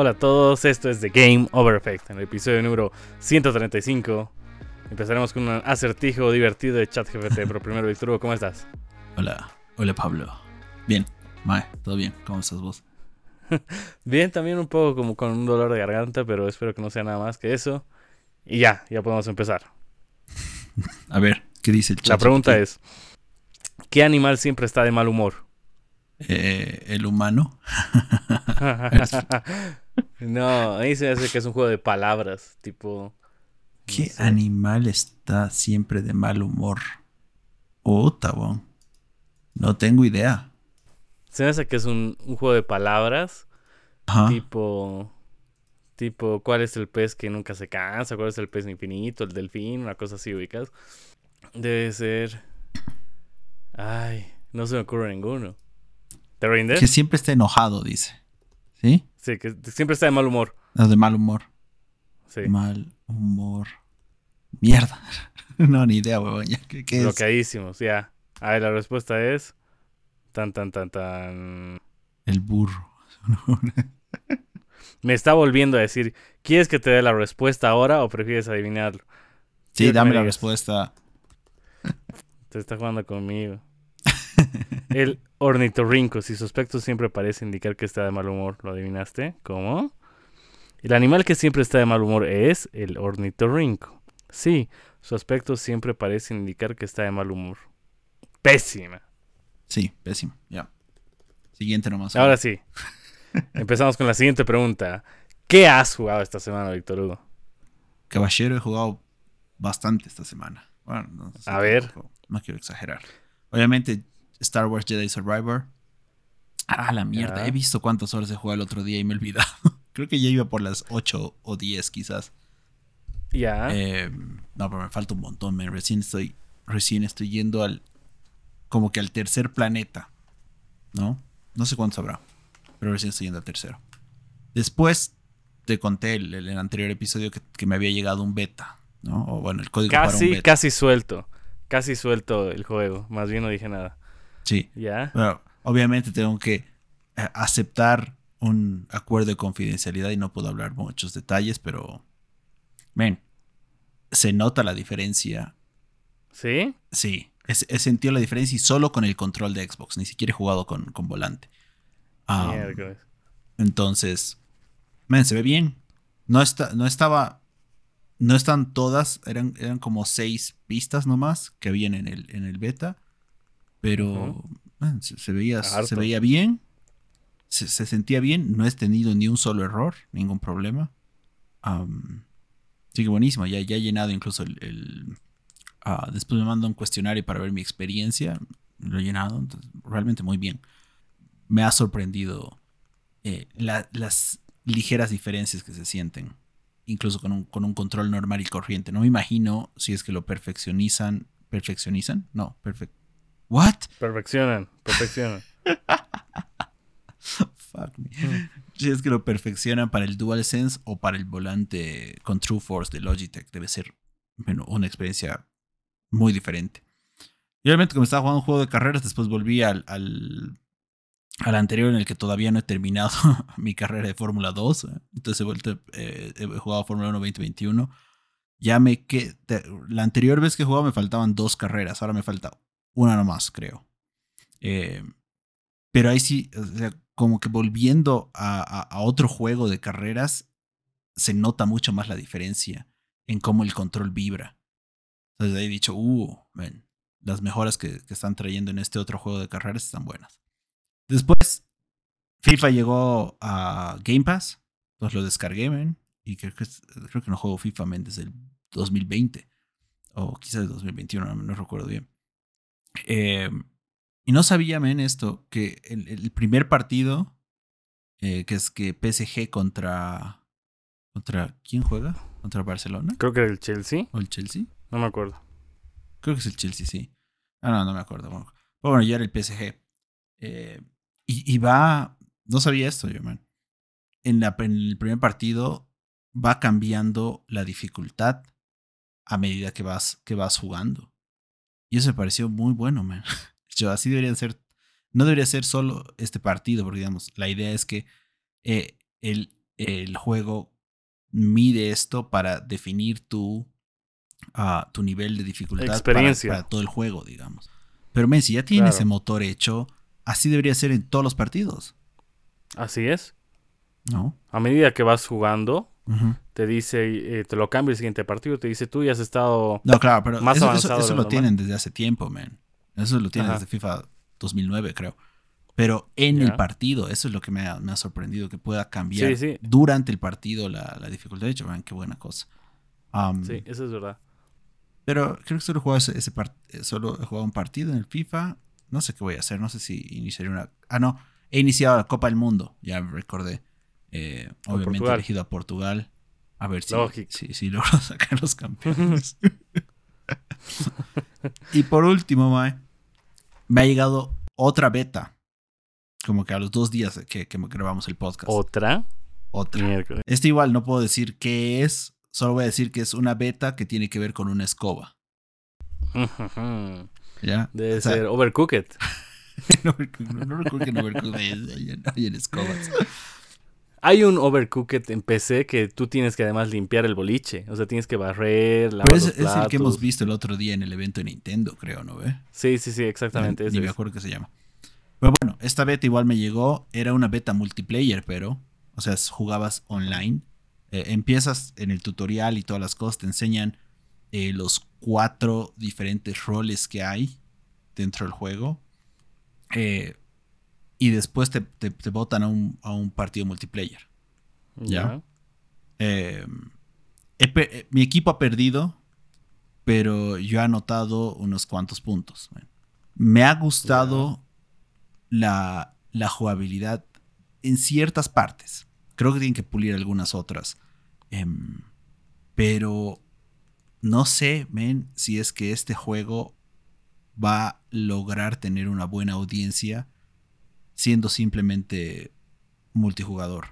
Hola a todos, esto es The Game Over Effect, en el episodio número 135. Empezaremos con un acertijo divertido de ChatGPT, pero primero, Víctor Hugo, ¿cómo estás? Hola, hola Pablo. Bien, Mae, todo bien, ¿cómo estás vos? Bien, también un poco como con un dolor de garganta, pero espero que no sea nada más que eso. Y ya, ya podemos empezar. A ver, ¿qué dice el chat? La pregunta es, ¿qué animal siempre está de mal humor? Eh, ¿El humano? No, ahí se hace que es un juego de palabras, tipo... ¿Qué sé. animal está siempre de mal humor? Oh, tabón. No tengo idea. Se me hace que es un, un juego de palabras, Ajá. tipo... Tipo, ¿cuál es el pez que nunca se cansa? ¿Cuál es el pez infinito? ¿El delfín? Una cosa así, ubicas. Debe ser... Ay, no se me ocurre ninguno. ¿Te rindes? Que siempre está enojado, dice. ¿Sí? Sí, que siempre está de mal humor. No, de mal humor. Sí. Mal humor. Mierda. no, ni idea, huevón. ¿Qué, qué? Bloqueadísimos, ya. A ver, la respuesta es. Tan, tan, tan, tan. El burro. Me está volviendo a decir: ¿Quieres que te dé la respuesta ahora o prefieres adivinarlo? sí, dame me la respuesta. Te está jugando conmigo. El ornitorrinco, si su aspecto siempre parece indicar que está de mal humor. ¿Lo adivinaste? ¿Cómo? El animal que siempre está de mal humor es el ornitorrinco. Sí, su aspecto siempre parece indicar que está de mal humor. Pésima. Sí, pésimo. Ya. Siguiente nomás. Ahora sí. Empezamos con la siguiente pregunta. ¿Qué has jugado esta semana, Víctor Hugo? Caballero he jugado bastante esta semana. Bueno, no sé, A ver. No quiero exagerar. Obviamente, Star Wars Jedi Survivor. Ah, la mierda. He visto cuántas horas he jugado el otro día y me he olvidado. Creo que ya iba por las 8 o 10 quizás. Ya. Eh, no, pero me falta un montón, man. Recién estoy, recién estoy yendo al, como que al tercer planeta, ¿no? No sé cuántos habrá, pero recién estoy yendo al tercero. Después te conté el, el- el anterior episodio que, que me había llegado un beta, ¿no? O bueno, el código para un casi, beta. casi suelto. Casi suelto el juego. Más bien no dije nada. Sí. Ya. Bueno, obviamente tengo que eh, aceptar un acuerdo de confidencialidad y no puedo hablar muchos detalles, pero, men, se nota la diferencia ¿Sí? Sí, he, sentido la diferencia y solo con el control de Xbox, ni siquiera he jugado con, con volante. Entonces, man, se ve bien. No, está, no estaba, no están todas, eran, eran como seis pistas nomás que habían en el, en el beta, pero man, se, se veía, se veía bien, se, se sentía bien, no he tenido ni un solo error, ningún problema. Am, sí que buenísimo, ya, ya he llenado incluso el... el- ah, después me manda un cuestionario para ver mi experiencia, lo he llenado, entonces, realmente muy bien. Me ha sorprendido eh, la- las ligeras diferencias que se sienten, incluso con un, con un control normal y corriente. No me imagino si es que lo perfeccionizan. ¿Perfeccionizan? No, perfect. ¿What? Perfeccionan. Perfeccionan. Fuck me. Si es que lo perfeccionan para el DualSense o para el volante con True Force de Logitech, debe ser bueno, una experiencia muy diferente. Y obviamente, como estaba jugando un juego de carreras, después volví al, al, al anterior en el que todavía no he terminado mi carrera de Fórmula 2. ¿eh? Entonces he vuelto, eh, he jugado Fórmula 1 2021. Ya me que la anterior vez que jugaba me faltaban dos carreras, ahora me falta una nomás, creo. Eh, pero ahí sí, o sea, como que volviendo a, otro juego de carreras, se nota mucho más la diferencia en cómo el control vibra. Entonces ahí he dicho, uh, man, las mejoras que, están trayendo en este otro juego de carreras están buenas. Después, FIFA llegó a Game Pass, entonces lo descargué, man, y creo que, creo que no juego FIFA, man, desde el 2020, o quizás el 2021, no, no recuerdo bien. Eh, y no sabía, men, esto, que el, el primer partido, eh, que es que PSG contra... ¿Contra quién juega? ¿Contra Barcelona? Creo que era el Chelsea. ¿O el Chelsea? No me acuerdo. Creo que es el Chelsea, sí. Ah, no, no me acuerdo. Bueno, bueno ya era el PSG. Eh, y, y va... No sabía esto yo, man. En, la, en el primer partido va cambiando la dificultad a medida que vas, que vas jugando. Y eso me pareció muy bueno, man. Yo, así deberían ser. No debería ser solo este partido, porque digamos, la idea es que eh, el, el juego mide esto para definir tu, ah, tu nivel de dificultad para- Experiencia. Para, todo el juego, digamos. Pero men, si ya tiene Claro. ese motor hecho, así debería ser en todos los partidos, Así es. ¿no? A medida que vas jugando, Te dice, eh, te lo cambia el siguiente partido, te dice, tú ya has estado... No, claro, pero Más eso, avanzado eso lo normal. tienen desde hace tiempo, man. Eso lo tienen Ajá. desde FIFA 2009, creo. Pero en el partido, eso es lo que me ha, me ha sorprendido, que pueda cambiar Sí, sí. durante el partido la, la dificultad. De hecho, man, qué buena cosa. Um, Sí, eso es verdad. Pero creo que solo he jugado, ese, ese eh, solo he jugado un partido en el FIFA. No sé qué voy a hacer. No sé si iniciaré una. Ah, no. He iniciado la Copa del Mundo. Ya me recordé. Eh, obviamente Portugal. elegido a Portugal. A ver si, si, si logro sacar los campeones. y por último, Mae, me ha llegado otra beta. Como que a los dos días que, que grabamos el podcast. Otra. otra. Miércoles. Este igual no puedo decir qué es. Solo voy a decir que es una beta que tiene que ver con una escoba. ¿Ya? Debe O sea, ser Overcooked. no, no, no recuerdo que en Overcooked hay- hay en escobas. Hay un Overcooked en PC que tú tienes que además limpiar el boliche. O sea, tienes que barrer, lavar Pero es, los es el que hemos platos. visto el otro día en el evento de Nintendo, creo, ¿no ve? Sí, sí, sí, exactamente. Ni me acuerdo qué se llama. Pero bueno, esta beta igual me llegó. Era una beta multiplayer, pero. O sea, jugabas online. Eh, empiezas en el tutorial y todas las cosas. Te enseñan eh, los cuatro diferentes roles que hay dentro del juego. Eh, y después te, te, te botan a un, a un partido multiplayer. Ya. Eh, he eh, mi equipo ha perdido, pero yo he anotado unos cuantos puntos. Me ha gustado la, la jugabilidad en ciertas partes. Creo que tienen que pulir algunas otras. Em, pero no sé, men, si es que este juego va a lograr tener una buena audiencia siendo simplemente multijugador.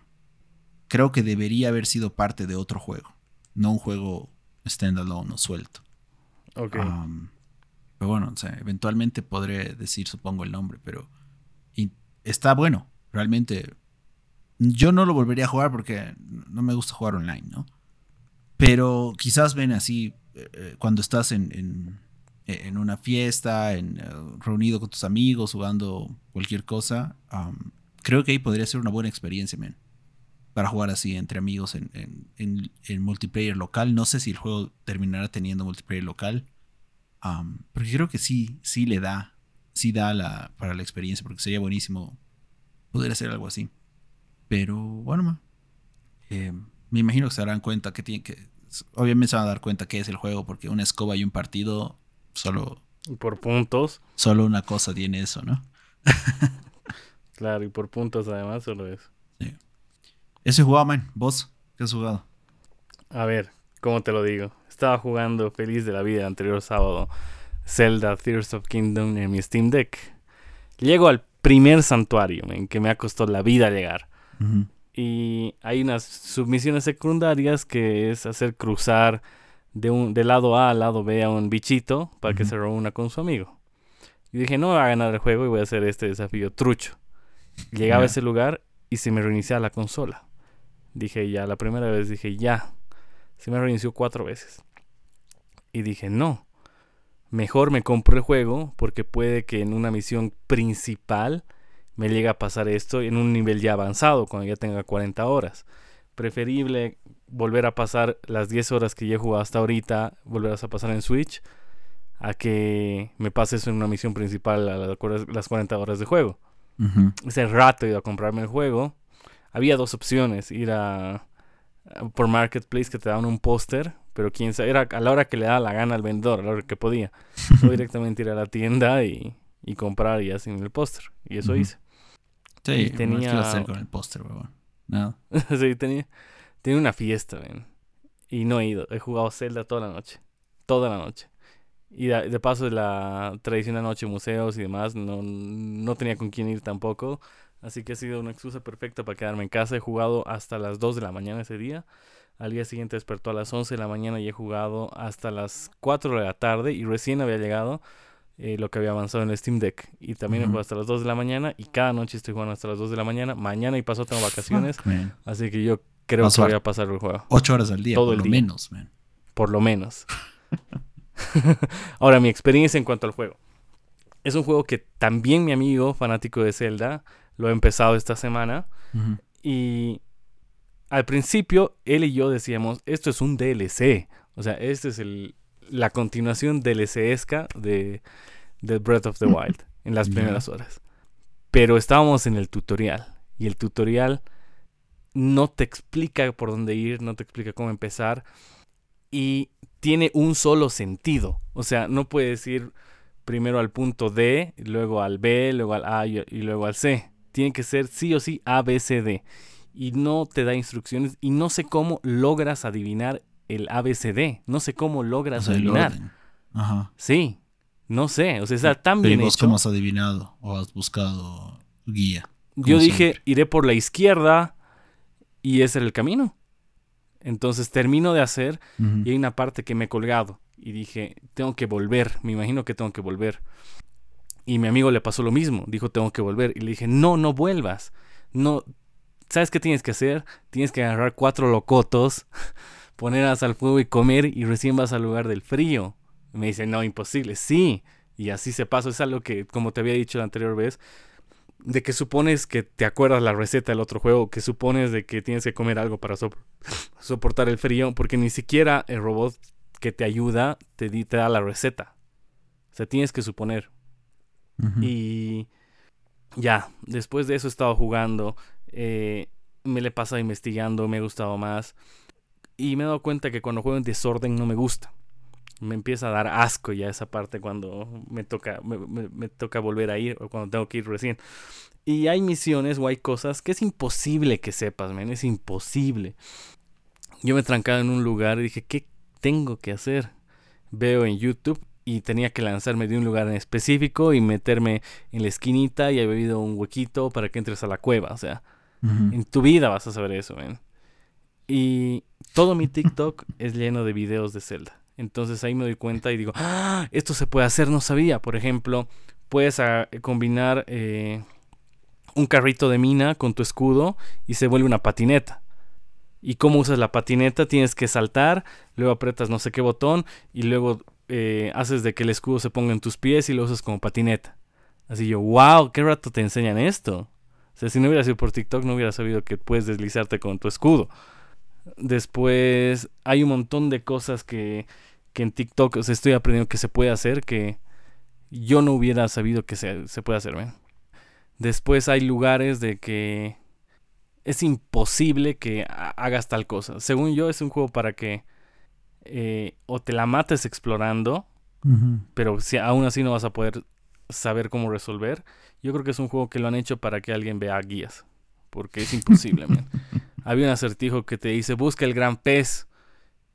Creo que debería haber sido parte de otro juego, no un juego standalone o suelto. Ok. Um, pero bueno, o sea, eventualmente podré decir, supongo, el nombre, pero y está bueno. Realmente, yo no lo volvería a jugar porque no me gusta jugar online, ¿no? Pero quizás ven así eh, eh, cuando estás en, en, en una fiesta, en, eh, reunido con tus amigos, jugando cualquier cosa. creo que ahí podría ser una buena experiencia, man. Para jugar así entre amigos en, en, en- en multiplayer local. No sé si el juego terminará teniendo multiplayer local. um, porque creo que sí, sí le da. Sí da la, para la experiencia. Porque sería buenísimo poder hacer algo así. Pero bueno, eh, me imagino que se darán cuenta que tienen que. Obviamente se van a dar cuenta que es el juego. Porque una escoba y un partido. Solo, Y por puntos. solo una cosa tiene eso, ¿no? Claro, y por puntos además solo es. Ese jugaba, man. ¿Vos? ¿Qué has jugado? A ver, ¿cómo te lo digo? Estaba jugando feliz de la vida el anterior sábado Zelda Tears of Kingdom en mi Steam Deck. Llego al primer santuario en que me ha costado la vida llegar. Y hay unas submisiones secundarias que es hacer cruzar de, un, de lado A al lado B a un bichito para que se reúna con su amigo. Y dije, no me va a ganar el juego y voy a hacer este desafío trucho. Llegaba a ese lugar y se me reiniciaba la consola. Dije, ya, la primera vez dije, ya. Se me reinició cuatro veces. Y dije, no. Mejor me compro el juego porque puede que en una misión principal me llegue a pasar esto en un nivel ya avanzado, cuando ya tenga 40 horas. Preferible volver a pasar las 10 horas que ya he jugado hasta ahorita, volverlas a pasar en Switch, a que me pase eso en una misión principal a las cuar- las 40 horas de juego. Ese rato he ido a comprarme el juego. Había dos opciones, ir a, a- por Marketplace que te daban un póster, pero quién sabe, era a la hora que le daba la gana al vendedor, a la hora que podía. O directamente ir a la tienda y, y comprar y sin el póster. Y eso hice. Sí, Y tenía... tenía- ¿qué iba a hacer con el póster, weón? Nada. sí, tenía, tenía una fiesta. Y no he ido. He jugado Zelda toda la noche. Toda la noche. Y de, paso la tradicional noche museos y demás, no, no tenía con quién ir tampoco. Así que ha sido una excusa perfecta para quedarme en casa. He jugado hasta las 2 de la mañana ese día. Al día siguiente despertó a las 11 de la mañana y he jugado hasta las 4 de la tarde. Y recién había llegado eh, lo que había avanzado en el Steam Deck. Y también he jugado hasta las 2 de la mañana. Y cada noche estoy jugando hasta las 2 de la mañana. Mañana y pasado tengo vacaciones. Fuck. Así que yo creo que a voy a pasar el juego. Ocho horas al día, Todo por el lo día. menos, man. por lo menos. Ahora, mi experiencia en cuanto al juego. Es un juego que también mi amigo, fanático de Zelda, lo ha empezado esta semana. Y al principio, él y yo decíamos, esto es un DLC. O sea, este es el, la continuación DLC-esca de, de Breath of the Wild en las primeras horas. Pero estábamos en el tutorial. Y el tutorial no te explica por dónde ir, no te explica cómo empezar. Y tiene un solo sentido. O sea, no puedes ir primero al punto D, luego al B, luego al A y, y luego al C. Tiene que ser sí o sí A, B, C, D. Y no te da instrucciones. Y no sé cómo logras adivinar el A, B, C, D. No sé cómo O logras sea, el adivinar. Ajá. Sí, no sé. O sea, está tan Pero ¿y bien vos hecho. cómo has adivinado o has buscado guía? Yo dije, siempre. iré por la izquierda y ese era el camino. Entonces termino de hacer y hay una parte que me he colgado y dije, tengo que volver, me imagino que tengo que volver. Y mi amigo le pasó lo mismo, dijo, tengo que volver. Y le dije, no, no vuelvas. No, ¿sabes qué tienes que hacer? Tienes que agarrar cuatro locotos, ponerlas al fuego y comer y recién vas al lugar del frío. Y me dice, no, imposible. Sí, y así se pasó. Es algo que, como te había dicho la anterior vez, de que supones que te acuerdas la receta del otro juego, que supones de que tienes que comer algo para sop- soportar el frío, porque ni siquiera el robot que te ayuda te, da la receta. O sea, tienes que suponer. Y ya, después de eso he estado jugando, eh, me le he pasado investigando, me ha gustado más. Y me he dado cuenta que cuando juego en desorden no me gusta. Me empieza a dar asco ya esa parte cuando me toca, me, me- me toca volver a ir o cuando tengo que ir recién. Y hay misiones o hay cosas que es imposible que sepas, men, es imposible. Yo me trancaba en un lugar y dije, ¿qué tengo que hacer? Veo en YouTube y tenía que lanzarme de un lugar en específico y meterme en la esquinita y había habido un huequito para que entres a la cueva. O sea, Ujú. en tu vida vas a saber eso, men. Y todo mi TikTok es lleno de videos de Zelda. Entonces ahí me doy cuenta y digo, ¡Ah! esto se puede hacer, no sabía. Por ejemplo, puedes ah, combinar eh, un carrito de mina con tu escudo y se vuelve una patineta. Y cómo usas la patineta, tienes que saltar, luego apretas no sé qué botón y luego eh, haces de que el escudo se ponga en tus pies y lo usas como patineta. Así yo, wow, qué rato te enseñan esto. O sea, si no hubiera sido por TikTok, no hubiera sabido que puedes deslizarte con tu escudo. Después, hay un montón de cosas que, que en TikTok o sea, estoy aprendiendo que se puede hacer que yo no hubiera sabido que se, se puede hacer. ¿ven? Después hay lugares de que es imposible que ha- hagas tal cosa. Según yo, es un juego para que eh, o te la mates explorando, pero si aún así no vas a poder saber cómo resolver. Yo creo que es un juego que lo han hecho para que alguien vea guías, porque es imposible. man. Había un acertijo que te dice busca el gran pez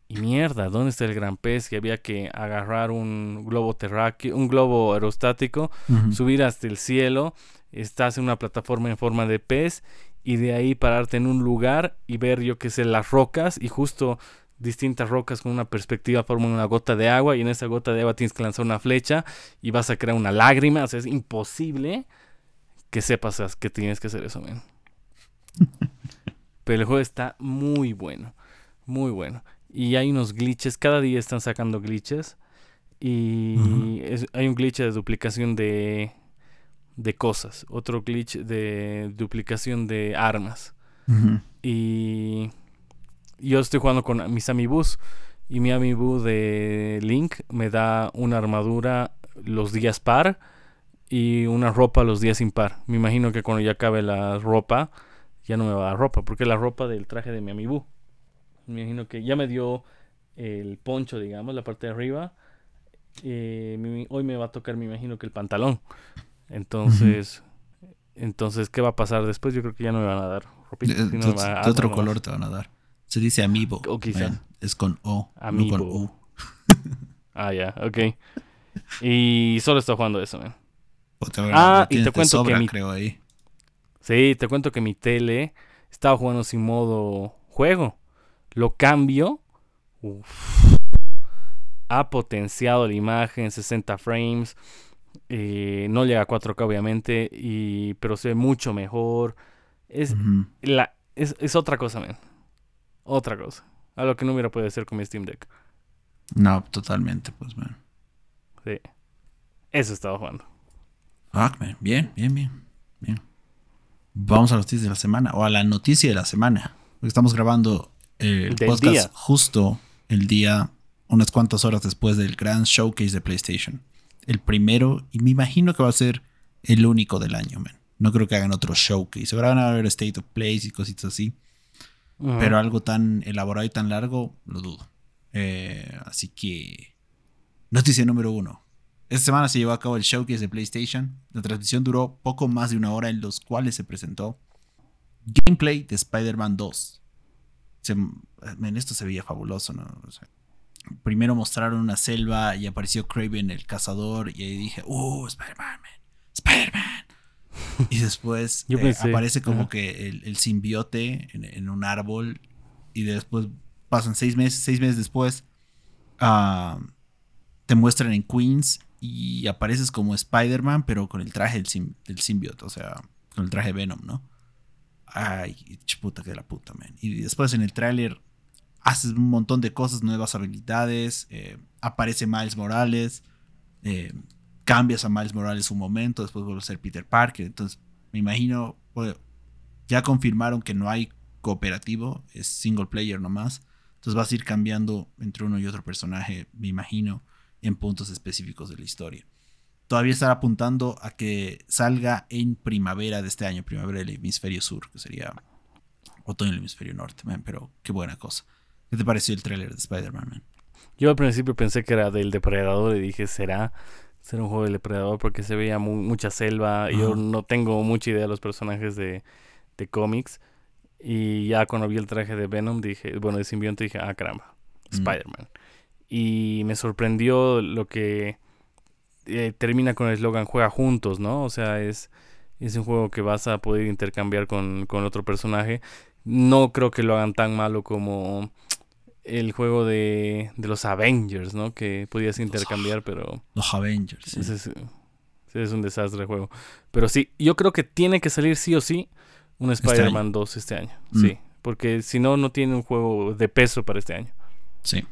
y mierda, ¿dónde está el gran pez? Y había que agarrar un globo terráqueo, un globo aerostático, subir hasta el cielo, estás en una plataforma en forma de pez y de ahí pararte en un lugar y ver yo que sé las rocas y justo distintas rocas con una perspectiva forman una gota de agua y en esa gota de agua tienes que lanzar una flecha y vas a crear una lágrima, o sea, es imposible que sepas as- que tienes que hacer eso, men. Pero el juego está muy bueno, muy bueno. Y hay unos glitches, cada día están sacando glitches. Y es- hay un glitch de duplicación de, de cosas, otro glitch de duplicación de armas. Y yo estoy jugando con mis amibus. Y mi amiibo de Link me da una armadura los días par y una ropa los días impar. Me imagino que cuando ya acabe la ropa, ya no me va a dar ropa, porque es la ropa del traje de mi amiibo. Me imagino que ya me dio el poncho, digamos, la parte de arriba. Eh, mi- hoy me va a tocar, me imagino que el pantalón. Entonces, entonces, ¿qué va a pasar después? Yo creo que ya no me van a dar ropita. De, sino de- me va a de dar otro color te van a dar. Se dice amiibo. O quizá. man. Es con O, no Amiibo. con U. Ah, ya, ok. Y solo estoy jugando eso, man. O te- Ah, y te cuento que mi- creo ahí. Sí, te cuento que mi tele estaba jugando sin modo juego. Lo cambio. uf, ha potenciado la imagen, 60 frames. eh, no llega a 4K obviamente, y, pero se ve mucho mejor. Es, la, es, es otra cosa, man. otra cosa. Algo que no hubiera podido hacer con mi Steam Deck. No, totalmente, pues bueno. Sí. Eso estaba jugando. Fuck, man. Bien, bien, bien. Bien. Vamos a las noticias de la semana. O a la noticia de la semana. Porque estamos grabando eh, el Del podcast día. justo el día, unas cuantas horas después del gran showcase de PlayStation. El primero, y me imagino que va a ser el único del año, man. No creo que hagan otro showcase. Seguro van a haber State of Place y cositas así. Pero algo tan elaborado y tan largo, lo dudo. Eh, así que. Noticia número uno. Esta semana se llevó a cabo el showcase de PlayStation. La transmisión duró poco más de una hora, en los cuales se presentó gameplay de Spider-Man 2. Se- esto se veía fabuloso, ¿no? O sea, primero mostraron una selva y apareció Craven el cazador. Y ahí dije, ¡Uh, Spider-Man, man! ¡Spider-Man! Y después eh, aparece como que el, el simbiote en, en un árbol. Y después pasan seis meses, seis meses después. ah, te muestran en Queens y apareces como Spider-Man, pero con el traje del, sim- del o sea, con el traje Venom, ¿no? Ay, puta que de la puta, man. Y después en el tráiler haces un montón de cosas, nuevas habilidades, eh, aparece Miles Morales, eh, cambias a Miles Morales un momento, después vuelve a ser Peter Parker, entonces me imagino, ya confirmaron que no hay cooperativo, es single player nomás, entonces vas a ir cambiando entre uno y otro personaje, me imagino, en puntos específicos de la historia. Todavía estará apuntando a que salga en primavera de este año, primavera del hemisferio sur, que sería otoño del hemisferio norte, man, pero qué buena cosa. ¿Qué te pareció el tráiler de Spider-Man, man? Yo al principio pensé que era del depredador y dije, ¿será? ¿Será un juego del depredador? Porque se veía mu- mucha selva. Yo no tengo mucha idea de los personajes de, de cómics. Y ya cuando vi el traje de Venom, dije, bueno, de simbionte, dije, ah, caramba, Mm. Y me sorprendió lo que eh, termina con el eslogan juega juntos, ¿no? O sea, es, es un juego que vas a poder intercambiar con, con otro personaje. No creo que lo hagan tan malo como el juego de, de los Avengers, ¿no? Que podías intercambiar, pero Los Avengers. sí. ese es, ese es un desastre de juego. Pero sí, yo creo que tiene que salir sí o sí un Este Spider-Man 2 este año. Mm. Sí, porque si no, no tiene un juego de peso para este año. Sí.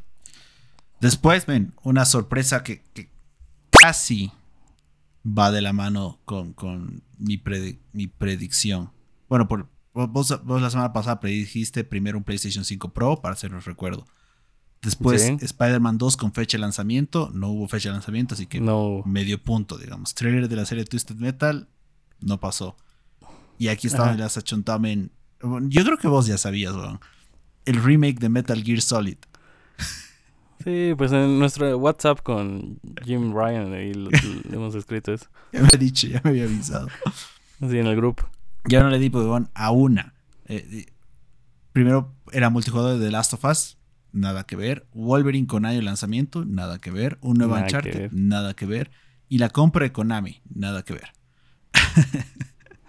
Después, ven, una sorpresa que, que casi va de la mano con, con mi, predi- mi predicción. Bueno, por, vos, vos la semana pasada predijiste primero un PlayStation 5 Pro, para hacernos recuerdo. Después, Sí. Spider-Man 2 con fecha de lanzamiento. No hubo fecha de lanzamiento, así que No. medio punto, digamos. Trailer de la serie Twisted Metal, no pasó. Y aquí donde las achontamen. Yo creo que vos ya sabías, weón. El remake de Metal Gear Solid. Sí, pues en nuestro WhatsApp con Jim Ryan ahí lo- lo hemos escrito eso. Ya me he dicho, ya me había avisado. Así en el grupo. Ya no le di Pokémon a una. Eh, primero era multijugador de The Last of Us, nada que ver. Wolverine con año de lanzamiento, nada que ver. Un nuevo Nada Uncharted, nada que ver. Y la compra de Konami, nada que ver.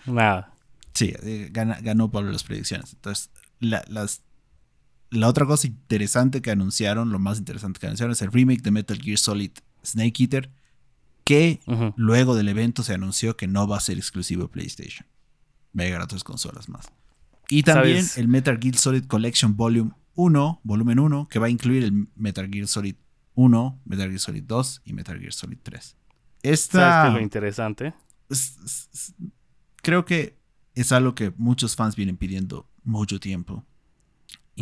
Nada. Sí, eh, gana- ganó Pablo las predicciones. Entonces, la, las, la otra cosa interesante que anunciaron, lo más interesante que anunciaron, es el remake de Metal Gear Solid Snake Eater, que luego del evento se anunció que no va a ser exclusivo de PlayStation. Va a llegar a otras consolas más. Y también ¿Sabes? el Metal Gear Solid Collection Volume 1, volumen 1, que va a incluir el Metal Gear Solid 1, Metal Gear Solid 2 y Metal Gear Solid 3. Esta ¿Sabes qué es lo interesante? es- es- es- creo que es algo que muchos fans vienen pidiendo mucho tiempo.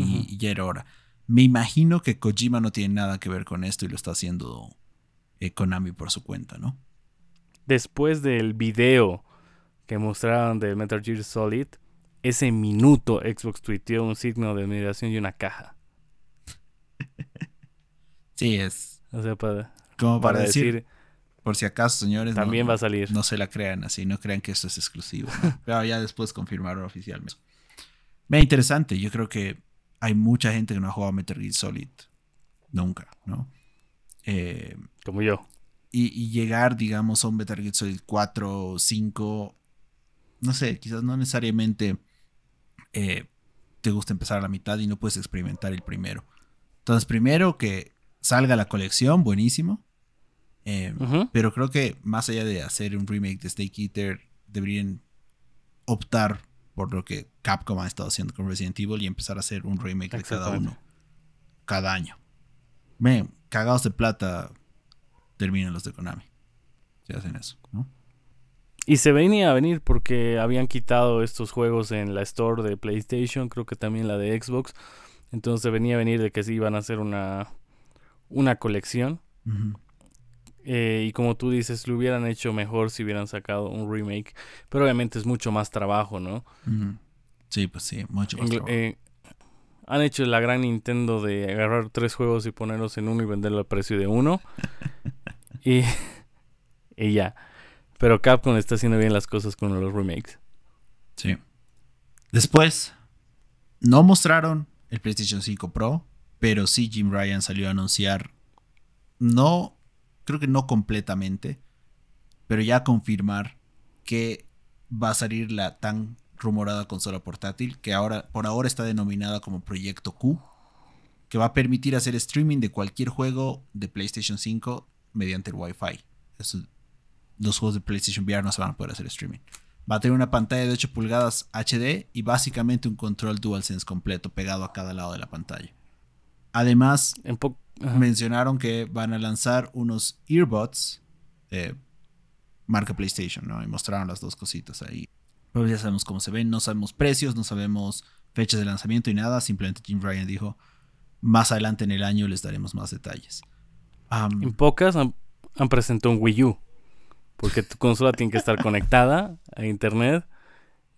Y, ya era hora. Me imagino que Kojima no tiene nada que ver con esto y lo está haciendo eh, Konami por su cuenta, ¿no? Después del video que mostraron de Metal Gear Solid, ese minuto Xbox tuiteó un signo de admiración y una caja. Sí, es O sea, para, como para, para decir, decir, por si acaso, señores, no- también va a salir. no se la crean así, no crean que esto es exclusivo. ¿no? Pero ya después confirmaron oficialmente. Ve interesante, yo creo que hay mucha gente que no ha jugado Metal Gear Solid nunca, ¿no? Eh, Como yo. y, y llegar, digamos, a un Metal Gear Solid 4 o 5, no sé, quizás no necesariamente eh, te gusta empezar a la mitad y no puedes experimentar el primero. Entonces, primero que salga la colección, buenísimo. Eh, pero creo que más allá de hacer un remake de Snake Eater, deberían optar por lo que Capcom ha estado haciendo con Resident Evil y empezar a hacer un remake de cada uno. Cada año. Ven, cagados de plata terminan los de Konami. Si hacen eso, ¿no? Y se venía a venir porque habían quitado estos juegos en la store de PlayStation, creo que también la de Xbox. Entonces se venía a venir de que sí iban a hacer una, una colección. Ujú. Eh, y como tú dices, lo hubieran hecho mejor si hubieran sacado un remake. Pero obviamente es mucho más trabajo, ¿no? Sí, pues sí, mucho más. Trabajo. eh, han hecho la gran Nintendo de agarrar tres juegos y ponerlos en uno y venderlo al precio de uno. y, y ya. Pero Capcom está haciendo bien las cosas con los remakes. Sí. Después, no mostraron el PlayStation 5 Pro, pero sí Jim Ryan salió a anunciar, no, creo que no completamente, pero ya confirmar que va a salir la tan rumorada consola portátil, que ahora, por ahora está denominada como Proyecto Q, que va a permitir hacer streaming de cualquier juego de PlayStation 5 mediante el Wi-Fi. Eso- los juegos de PlayStation VR no se van a poder hacer streaming. Va a tener una pantalla de 8 pulgadas HD y básicamente un control DualSense completo pegado a cada lado de la pantalla. Además, En ajá. mencionaron que van a lanzar unos earbuds eh, marca PlayStation, ¿no? Y mostraron las dos cositas ahí. Pero ya sabemos cómo se ven, no sabemos precios, no sabemos fechas de lanzamiento y nada. Simplemente Jim Ryan dijo, más adelante en el año les daremos más detalles. En pocas han, han presentado un Wii U. Porque tu consola tiene que estar conectada a internet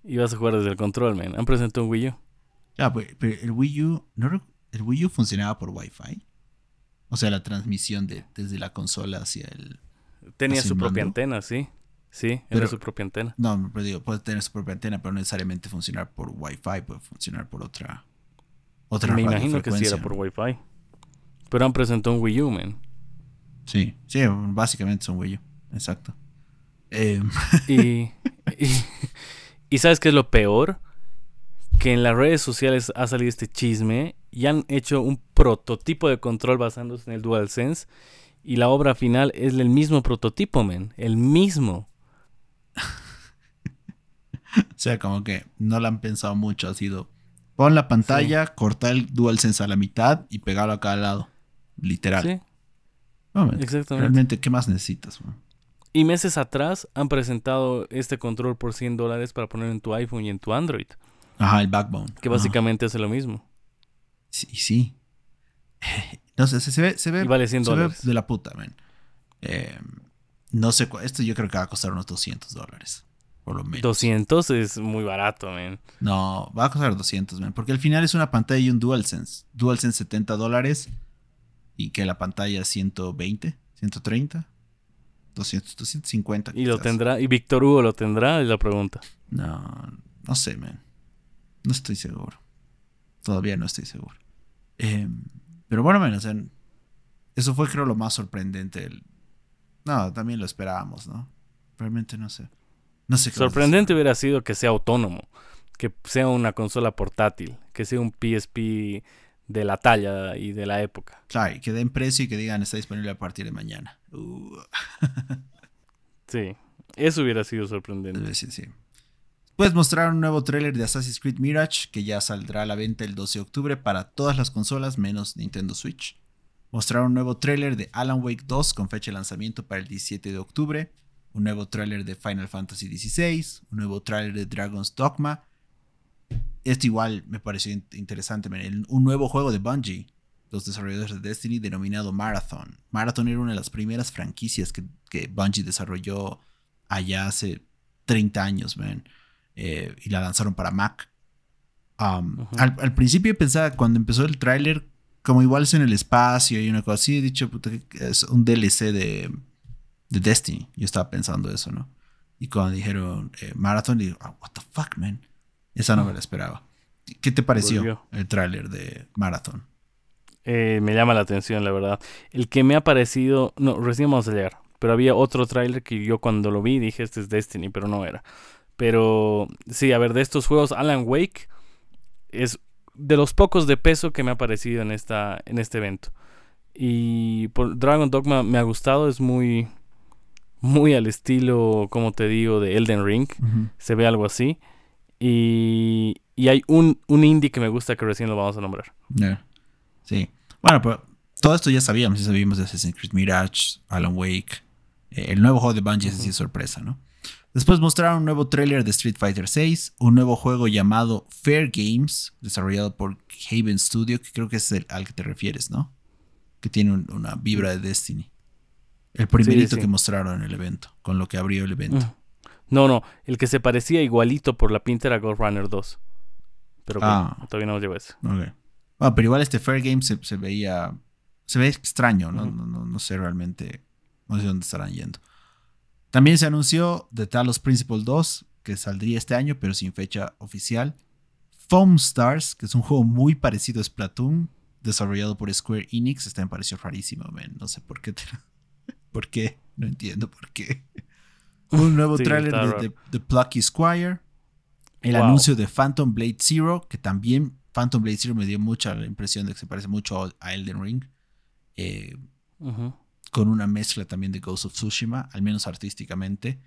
y vas a jugar desde el control, man. Han presentado un Wii U. pues, pero el Wii U, ¿no el Wii U funcionaba por Wi-Fi. O sea, la transmisión de, desde la consola hacia el... Tenía ¿Así su propia antena, sí. Sí, era su propia antena. No, pero digo, puede tener su propia antena, pero no necesariamente funcionar por Wi-Fi, puede funcionar por otra... Otra Me imagino que sí era por. Wi-Fi. Pero han presentado un Wii U, man. Sí, sí, básicamente son Wii U, exacto. Eh, Y, y, y ¿sabes qué es lo peor? Que en las redes sociales ha salido este chisme y han hecho un prototipo de control basándose en el DualSense y la obra final es el mismo prototipo, man. El mismo. o sea, como que no lo han pensado mucho, ha sido... Pon la pantalla, cortar el DualSense a la mitad y pegarlo a cada lado. Literal. Sí, No, man, exactamente. realmente, ¿qué más necesitas? man? Y meses atrás han presentado este control por 100 dólares para poner en tu iPhone y en tu Android. Ajá, el backbone. Que Ajá. básicamente hace lo mismo. Sí, sí. No sé, se, se ve, se ve, Y vale 100 se ve de la puta, man. Eh, no sé, esto yo creo que va a costar unos 200 dólares, por lo menos. 200 es muy barato, man. No, va a costar 200, man, porque al final es una pantalla y un DualSense. DualSense 70 dólares y que la pantalla 120, 130, 200, 250. Y lo quizás. tendrá. Y Víctor Hugo lo tendrá, es la pregunta. No, no sé, man. No estoy seguro. Todavía no estoy seguro. Eh, pero bueno, sea, eso fue creo lo más sorprendente. No, también lo esperábamos, ¿no? Realmente no sé. No sé qué más Sorprendente hubiera sido que sea autónomo, que sea una consola portátil, que sea un PSP de la talla y de la época. decir. Ay, que den precio y que digan está disponible a partir de mañana. Uh, Sí, eso hubiera sido sorprendente. ser, sí. Después mostraron un nuevo tráiler de Assassin's Creed Mirage que ya saldrá a la venta el 12 de octubre para todas las consolas menos Nintendo Switch. Mostraron un nuevo tráiler de Alan Wake 2 con fecha de lanzamiento para el 17 de octubre. Un nuevo tráiler de Final Fantasy XVI. Un nuevo tráiler de Dragon's Dogma. Esto igual me pareció in- interesante. Un nuevo juego de Bungie, los desarrolladores de Destiny, denominado Marathon. Marathon era una de las primeras franquicias que, que Bungie desarrolló allá hace 30 años, man. Eh, y la lanzaron para Mac. Um, al, al principio pensaba, cuando empezó el tráiler, como igual es en el espacio y una cosa así, he dicho, puta, es un DLC de, de Destiny. Yo estaba pensando eso, ¿no? Y cuando dijeron eh, Marathon, digo, "Ah, what the fuck, man. Esa no me la esperaba. ¿Qué te pareció Volvió. el tráiler de Marathon? Eh, me llama la atención, la verdad. El que me ha parecido, no, recién vamos a llegar, pero había otro tráiler que yo cuando lo vi dije, este es Destiny, pero no era. Pero sí, a ver, de estos juegos, Alan Wake es de los pocos de peso que me ha parecido en, esta, en este evento. Y por Dragon Dogma me ha gustado, es muy, muy al estilo, como te digo, de Elden Ring. Se ve algo así. Y, y hay un, un indie que me gusta que recién lo vamos a nombrar. Sí. Bueno, pero todo esto ya sabíamos. Ya sabíamos de Assassin's Creed Mirage, Alan Wake. eh, el nuevo juego de Bungie es así sorpresa, ¿no? Después mostraron un nuevo tráiler de Street Fighter VI, un nuevo juego llamado Fair Games, desarrollado por Haven Studio, que creo que es el al que te refieres, ¿no? Que tiene un- una vibra de Destiny. El primerito sí. que mostraron en el evento, con lo que abrió el evento. Mm. No, no, el que se parecía igualito por la pinta era Ghost Runner 2. Pero Ah. bueno, todavía no llegó ese. Ok. Ah, pero igual este Fair Games se, se veía. Se ve extraño, ¿no? No, no, no sé realmente. No sé dónde estarán yendo. También se anunció The Talos Principle 2, que saldría este año, pero sin fecha oficial. Foam Stars, que es un juego muy parecido a Splatoon, desarrollado por Square Enix. Este me pareció rarísimo, man. No sé por qué. te- ¿Por qué? No entiendo por qué. Un nuevo Sí, tráiler de, de Plucky Squire. El Wow. anuncio de Phantom Blade Zero, que también Phantom Blade Zero me dio mucha la impresión de que se parece mucho a- Elden Ring. eh. Con una mezcla también de Ghost of Tsushima, al menos artísticamente.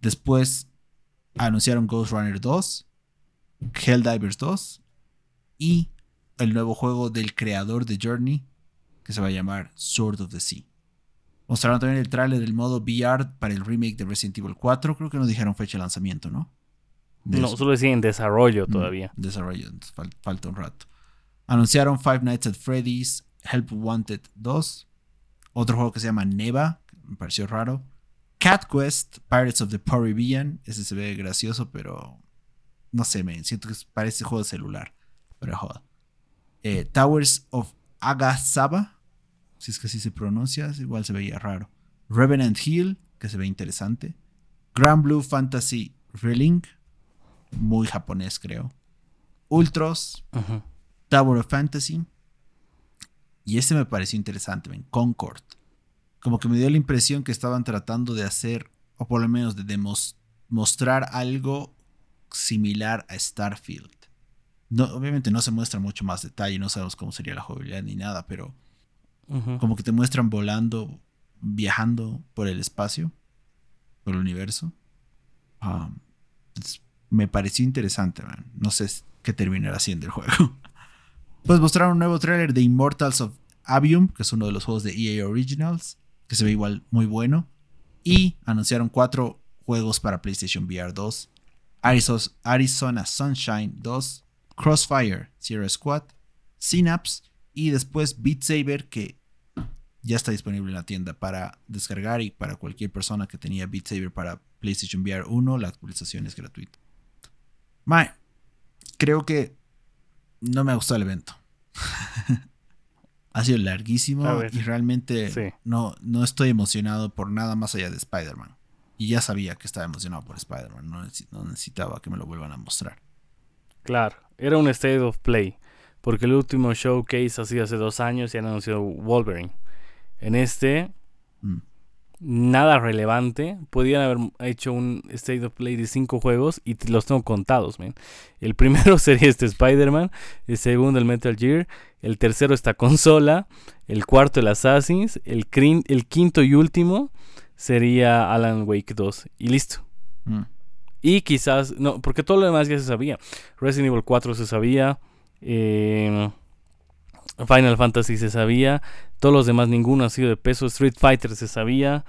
Después anunciaron Ghost Runner 2, Helldivers 2 y el nuevo juego del creador de Journey, que se va a llamar Sword of the Sea. Mostraron también el tráiler del modo VR para el remake de Resident Evil 4. Creo que no dijeron fecha de lanzamiento, ¿no? De No, solo decía en desarrollo Mm, todavía. Desarrollo, fal- falta un rato. Anunciaron Five Nights at Freddy's, Help Wanted 2, otro juego que se llama Neva, que me pareció raro. Cat Quest, Pirates of the Caribbean, ese se ve gracioso, pero no sé, me siento que parece juego de celular, pero joda. Eh, Towers of Agasaba, si es que así se pronuncia, igual se veía raro. Revenant Hill, que se ve interesante. Grand Blue Fantasy Relink, muy japonés creo. Ultros. Tower of Fantasy. Y este me pareció interesante, ven, Concord. Como que me dio la impresión que estaban tratando de hacer, o por lo menos de mostrar algo similar a Starfield. No, obviamente no se muestra mucho más detalle, no sabemos cómo sería la jugabilidad ni nada, pero como que te muestran volando, viajando por el espacio, por el universo. Ah, me pareció interesante, man. No sé qué terminará siendo el juego. Pues mostraron un nuevo tráiler de Immortals of Avium, que es uno de los juegos de EA Originals, que se ve igual muy bueno. Y anunciaron cuatro juegos para PlayStation VR 2. Arizos- Arizona Sunshine 2, Crossfire Sierra Squad, Synapse y después Beat Saber que ya está disponible en la tienda para descargar y para cualquier persona que tenía Beat Saber para PlayStation VR 1, la actualización es gratuita. Mae, creo que no me gustó el evento. ha sido larguísimo y realmente Sí. no, no estoy emocionado por nada más allá de Spider-Man. Y ya sabía que estaba emocionado por Spider-Man, no necesitaba que me lo vuelvan a mostrar. Claro, era un State of Play. Porque el último showcase ha sido hace dos años y han anunciado Wolverine. En este, Mm. Nada relevante. Podían haber hecho un State of Play de cinco juegos y los tengo contados, man. El primero sería este Spider-Man, el segundo el Metal Gear, el tercero esta consola, el cuarto el Assassin's, el, el quinto y último sería Alan Wake 2 y listo. Mm. Y quizás, no, porque todo lo demás ya se sabía. Resident Evil 4 se sabía. eh, Final Fantasy se sabía. Todos los demás, ninguno ha sido de peso. Street Fighter se sabía.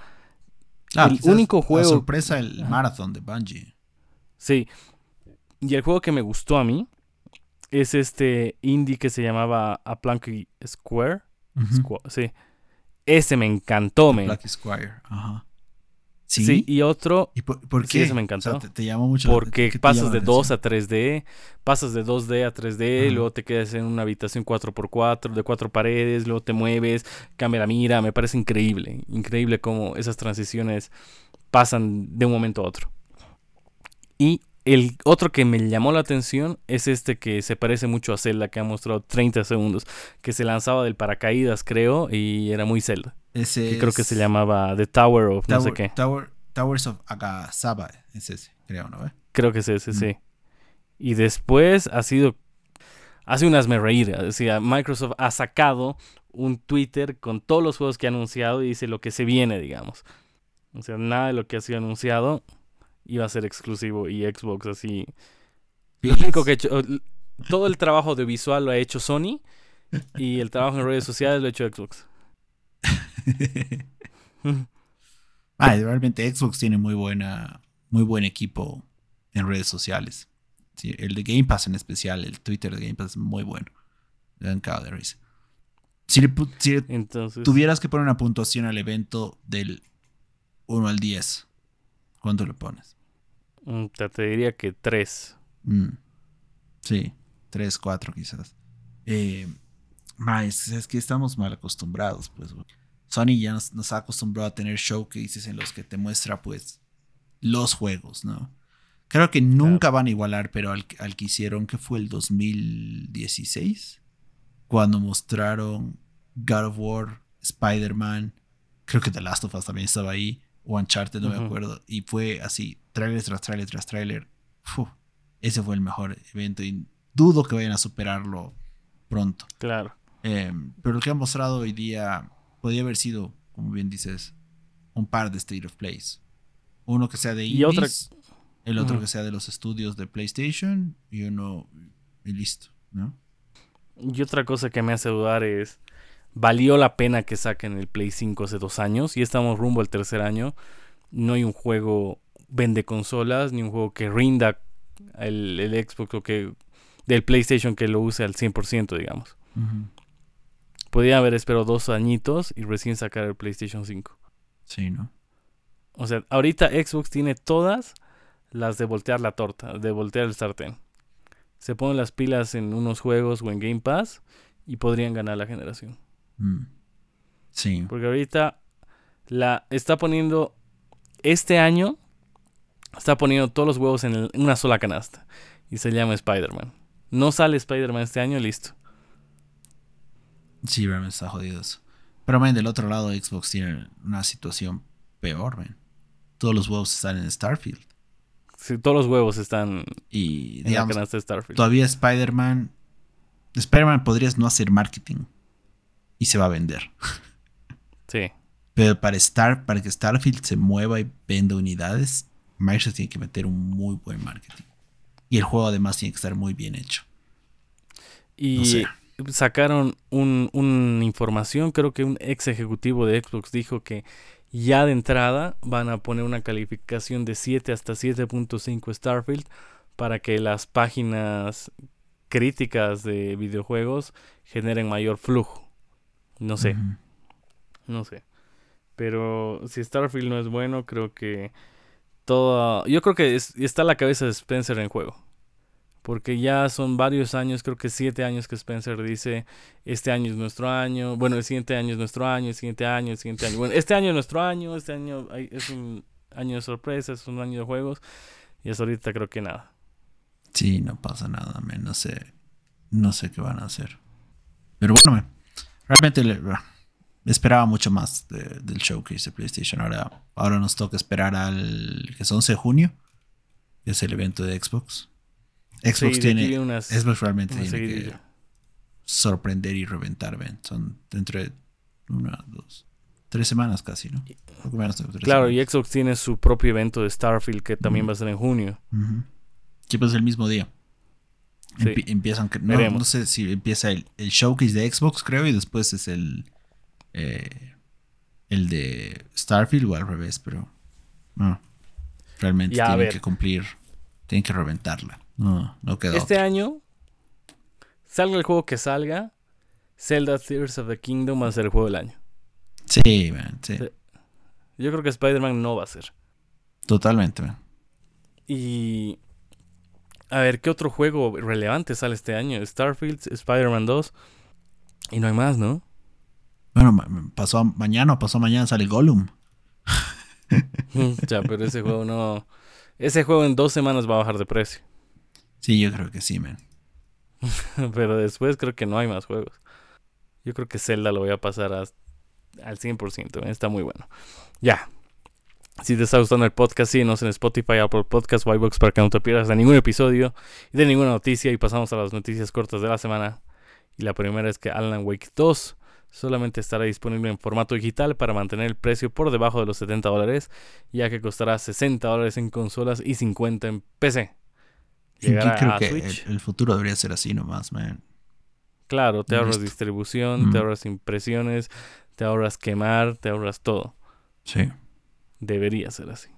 Ah, El único la juego- sorpresa, el Ajá. Marathon de Bungie. Sí. Y el juego que me gustó a mí es este indie que se llamaba A Planky Square. Squa- sí. Ese me encantó, men. Black Squire. Ajá. Sí. Sí, y otro ¿Y por, por Sí, qué? ese me encantó. O sea, te, te llamó mucho Porque ¿qué te pasas de la 2 atención? a 3D, pasas de 2D a 3D, Ajá. luego te quedas en una habitación 4x4 de cuatro paredes, luego te mueves, cambia la mira, me parece increíble, increíble cómo esas transiciones pasan de un momento a otro. Y el otro que me llamó la atención es este que se parece mucho a Zelda, que ha mostrado 30 segundos, que se lanzaba del paracaídas, creo, y era muy Zelda. Ese Que creo que se llamaba The Tower of no sé qué. Tower- Towers of Agasaba. Es ese, creo, ¿no? Creo que es ese, Mm. sí. Y después ha sido. Hace unas me reír. Microsoft ha sacado un Twitter con todos los juegos que ha anunciado y dice lo que se viene, digamos. O sea, nada de lo que ha sido anunciado iba a ser exclusivo y Xbox así Lo único que he hecho, todo el trabajo de visual lo ha hecho Sony y el trabajo en redes sociales lo ha hecho Xbox. ah, realmente Xbox tiene muy buena, muy buen equipo en redes sociales. el de Game Pass en especial, el Twitter de Game Pass es muy bueno. Dan de Si, tuvieras que poner una puntuación al evento del 1 al 10, ¿cuánto le pones? Mm, te, diría que 3. Mm. Sí, 3, 4 quizás. Eh, es, que estamos mal acostumbrados, pues. Sony ya nos, ha acostumbrado a tener showcases en los que te muestra, pues, los juegos, ¿no? Creo que nunca van a igualar, pero al, al, que hicieron, que fue el 2016, cuando mostraron God of War, Spider-Man, creo que The Last of Us también estaba ahí, o Uncharted, no me acuerdo, y fue así, trailer tras trailer tras trailer. ese fue el mejor evento y dudo que vayan a superarlo pronto. Claro. Em, pero lo que ha mostrado hoy día podría haber sido, como bien dices, un par de State of Plays. Uno que sea de y otra... el otro que sea de los estudios de PlayStation y uno y listo, ¿no? Y otra cosa que me hace dudar es, valió la pena que saquen el Play 5 hace dos años y estamos rumbo al tercer año. No hay un juego vende consolas ni un juego que rinda el, el Xbox o que del PlayStation que lo use al 100%, digamos. Podría haber esperado dos añitos y recién sacar el PlayStation 5. Sí, ¿no? O sea, ahorita Xbox tiene todas las de voltear la torta, de voltear el sartén. Se ponen las pilas en unos juegos o en Game Pass y podrían ganar la generación. Mm. Sí. Porque ahorita la está poniendo este año está poniendo todos los huevos en, una sola canasta y se llama Spider-Man. No sale Spider-Man este año, listo. Sí, realmente está jodido eso. Pero, man, del otro lado, Xbox tiene una situación peor, man. Todos los huevos están en Starfield. Sí, todos los huevos están y, en la canasta de Starfield. Todavía Spider-Man. Spider-Man podrías no hacer marketing y se va a vender. Sí. Pero para, Star, para que Starfield se mueva y venda unidades, Microsoft tiene que meter un muy buen marketing. Y el juego además tiene que estar muy bien hecho. Y sacaron una información, creo que un ex ejecutivo de Xbox dijo que ya de entrada van a poner una calificación de 7 hasta 7.5 Starfield para que las páginas críticas de videojuegos generen mayor flujo. No sé. No sé. Pero si Starfield no es bueno, creo que todo... Yo creo que está la cabeza de Spencer en juego. Porque ya son varios años, creo que siete años que Spencer dice, este año es nuestro año, bueno, el siguiente año es nuestro año, el siguiente año, el siguiente año. Bueno, este año es nuestro año, este año es un año de sorpresas, es un año de juegos. Y hasta ahorita creo que nada. Sí, no pasa nada, No sé, no sé qué van a hacer. Pero bueno, realmente le, esperaba mucho más del showcase de PlayStation. Ahora, ahora nos toca esperar al que es 11 de junio, que es el evento de Xbox. Xbox tiene. Xbox realmente tiene que sorprender y reventar, ven. Son dentro de una, dos, tres semanas casi, ¿no? claro, y Xbox tiene su propio evento de Starfield que también va a ser en junio. Sí, pues el mismo día. Empiezan, no, no, sé si empieza el, el, showcase de Xbox, creo, y después es el eh, el de Starfield o al revés, pero no. Realmente tienen que cumplir, tienen que reventarla. No, no quedó. Este año, salga el juego que salga, Zelda Tears of the Kingdom va a ser el juego del año. Sí, man, sí. Yo creo que Spider-Man no va a ser. Totalmente, man. Y. A ver, ¿qué otro juego relevante sale este año? Starfield, Spider-Man 2. Y no hay más, ¿no? Bueno, pasó mañana pasó mañana sale Gollum. ya, pero ese juego no. Ese juego en dos semanas va a bajar de precio. Sí, yo creo que sí, man. pero después creo que no hay más juegos. Yo creo que Zelda lo voy a pasar al 100%. Está muy bueno. Ya. Si te está gustando el podcast, síguenos en Spotify, Apple Podcast, Whitebox para que no te pierdas de ningún episodio y de ninguna noticia. Y pasamos a las noticias cortas de la semana. Y la primera es que Alan Wake 2 solamente estará disponible en formato digital para mantener el precio por debajo de los 70 dólares, ya que costará 60 dólares en consolas y 50 en PC. Y yo creo a que el, Switch. el futuro debería ser así nomás, man. Claro, te ahorras distribución, te Mm. ahorras impresiones, te ahorras quemar, te ahorras todo. Sí. Debería ser así.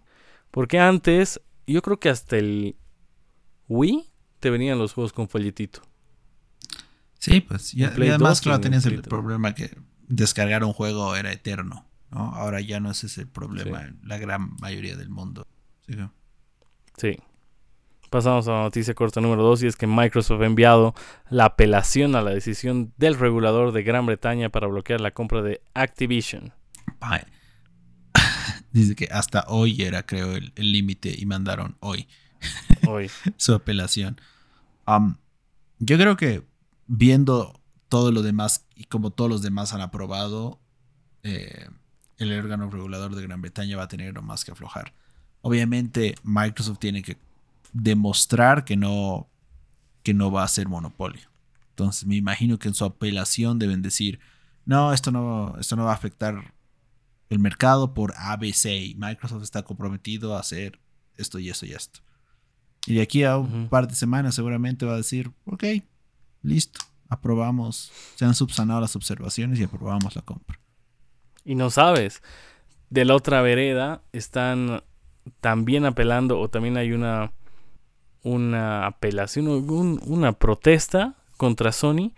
Porque antes, yo creo que hasta el Wii te venían los juegos con folletito. Sí, pues. Y, En Play y además, 2 claro, tenías el Play 3. problema que descargar un juego era eterno. ¿no? Ahora ya no ese es el problema Sí. en la gran mayoría del mundo. Sí. Sí. Pasamos a la noticia corta número 2 y es que Microsoft ha enviado la apelación a la decisión del regulador de Gran Bretaña para bloquear la compra de Activision. Ay. Dice que hasta hoy era, creo, el límite y mandaron hoy Hoy. su apelación. Yo creo que viendo todo lo demás y como todos los demás han aprobado, eh, el órgano regulador de Gran Bretaña va a tener más que aflojar. Obviamente Microsoft tiene que demostrar que no, que no va a ser monopolio. Entonces me imagino que en su apelación deben decir, no, esto no, esto no va a afectar el mercado por ABC y Microsoft está comprometido a hacer esto y esto y esto. Y de aquí a un par de semanas seguramente va a decir, ok, listo, aprobamos, se han subsanado las observaciones y aprobamos la compra. Y no sabes. De la otra vereda están también apelando o también hay una una apelación, un- una protesta contra Sony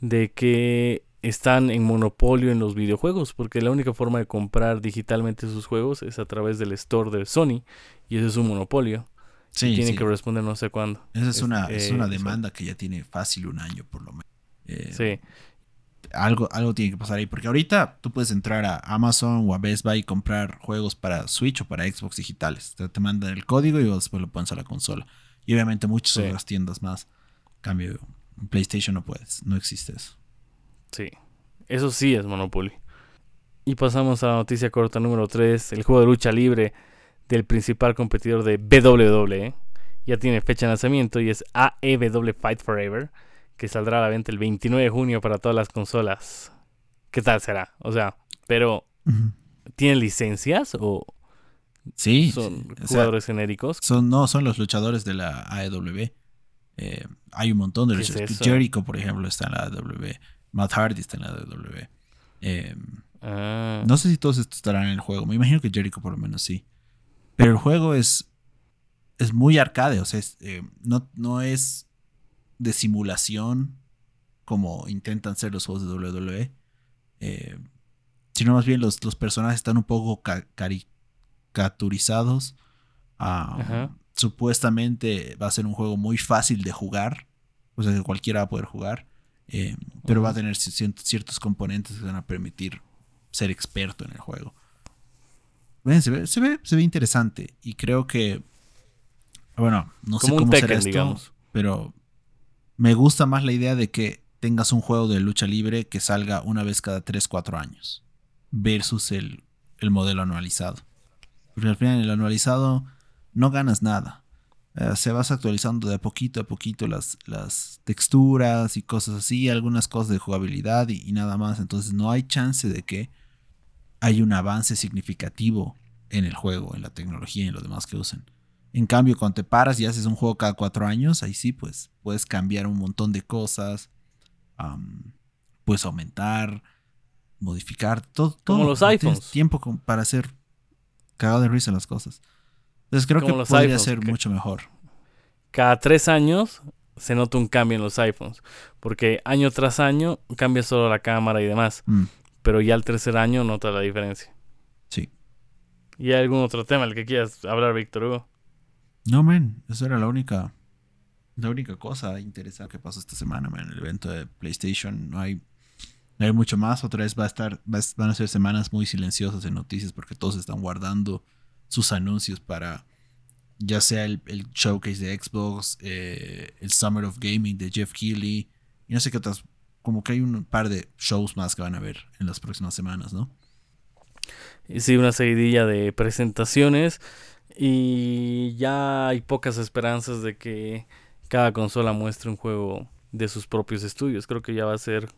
de que están en monopolio en los videojuegos, porque la única forma de comprar digitalmente sus juegos es a través del store de Sony y eso es un monopolio. Sí, Tiene sí. que responder no sé cuándo. Esa es, es- una, es eh, una demanda que ya tiene fácil un año por lo menos. Eh, Sí, algo, algo tiene que pasar ahí. Porque ahorita tú puedes entrar a Amazon o a Best Buy y comprar juegos para Switch o para Xbox digitales. Te, te mandan el código y después lo pones a la consola. Y obviamente muchas otras tiendas más. En cambio, en PlayStation no puedes. No existe eso. Sí. Eso sí es monopolio. Y pasamos a la noticia corta número 3. El juego de lucha libre del principal competidor de WWE ya tiene fecha de lanzamiento y es AEW Fight Forever, que saldrá a la venta el 29 de junio para todas las consolas. ¿Qué tal será? O sea, pero ¿tienen licencias o Sí. son sí. O sea, jugadores genéricos? son, no, son los luchadores de la AEW. Eh, hay un montón de ¿Qué es luchadores. eso? Jericho, por ejemplo, está en la AEW. Matt Hardy está en la AEW. Eh, Ah, No sé si todos estos estarán en el juego. Me imagino que Jericho por lo menos sí. Pero el juego es. Es muy arcade. O sea, es, eh, no, no es de simulación como intentan ser los juegos de WWE. eh, sino más bien los, los personajes están un poco ca- caricaturizados. Supuestamente va a ser un juego muy fácil de jugar. O sea, que cualquiera va a poder jugar. Eh, pero va a tener ci- ciertos componentes que van a permitir ser experto en el juego. Se, ve, se, ve, se ve interesante. Y creo que. Bueno, no sé como cómo será Tekken, esto. digamos. Pero me gusta más la idea de que tengas un juego de lucha libre que salga una vez cada 3-4 años. Versus el, el modelo anualizado. Porque al final, en el anualizado no ganas nada. Eh, se vas actualizando de a poquito a poquito las, las texturas y cosas así, algunas cosas de jugabilidad y, y nada más. Entonces no hay chance de que hay un avance significativo en el juego, en la tecnología y en lo demás que usen. En cambio, cuando te paras y haces un juego cada cuatro años, ahí sí, pues puedes cambiar un montón de cosas, puedes aumentar, modificar, todo. Como todo. los Tienes tiempo para hacer cagado de risa las cosas. Entonces creo Como que podría iPhones, ser mucho mejor. Cada tres años se nota un cambio en los iPhones. Porque año tras año cambia solo la cámara y demás. Mm, Pero ya al tercer año nota la diferencia. sí. ¿Y hay algún otro tema del que quieras hablar, Víctor Hugo? No, man, eso era la única, la única cosa interesante que pasó esta semana, man. El evento de PlayStation, no hay, no hay mucho más. Otra vez va a estar, va a- van a ser semanas muy silenciosas en noticias porque todos están guardando sus anuncios para ya sea el, el showcase de Xbox, eh, el Summer of Gaming de Jeff Keighley y no sé qué otras. Como que hay un par de shows más que van a ver en las próximas semanas, ¿no? Sí, una seguidilla de presentaciones. Y ya hay pocas esperanzas de que cada consola muestre un juego de sus propios estudios. Creo que ya va a ser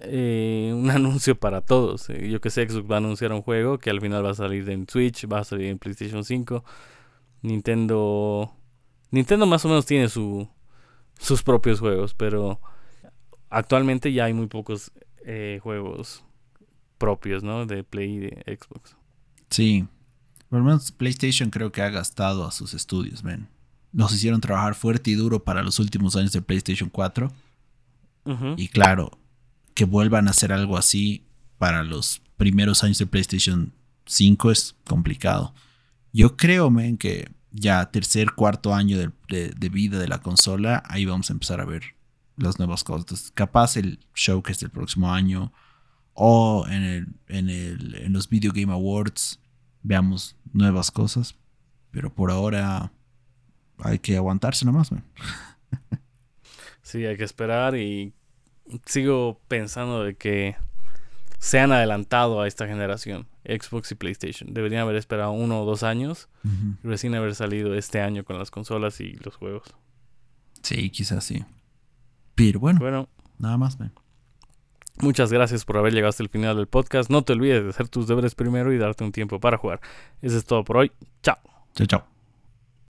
eh, un anuncio para todos. Eh, Yo que sé, Xbox va a anunciar un juego que al final va a salir en Switch, va a salir en PlayStation 5. Nintendo Nintendo más o menos tiene su, sus propios juegos, pero actualmente ya hay muy pocos eh, juegos propios, ¿no? De Play y de Xbox. Sí. Por lo menos PlayStation creo que ha gastado a sus estudios, ven. Nos hicieron trabajar fuerte y duro para los últimos años de PlayStation 4. Ujú. Y claro, que vuelvan a hacer algo así para los primeros años de PlayStation 5 es complicado. Yo creo, men, que ya tercer, cuarto año de, de- de vida de la consola, ahí vamos a empezar a ver las nuevas cosas. Capaz el showcase del próximo año o en, el, en, el, en los Video Game Awards veamos nuevas cosas. Pero por ahora hay que aguantarse nomás, man. Sí, hay que esperar y sigo pensando de que se han adelantado a esta generación, Xbox y PlayStation. Deberían haber esperado uno o dos años y recién haber salido este año con las consolas y los juegos. Sí, quizás sí. Pero bueno, Bueno, nada más, man. muchas gracias por haber llegado hasta el final del podcast. No te olvides de hacer tus deberes primero y darte un tiempo para jugar. Eso es todo por hoy. Chao. Chao, chao.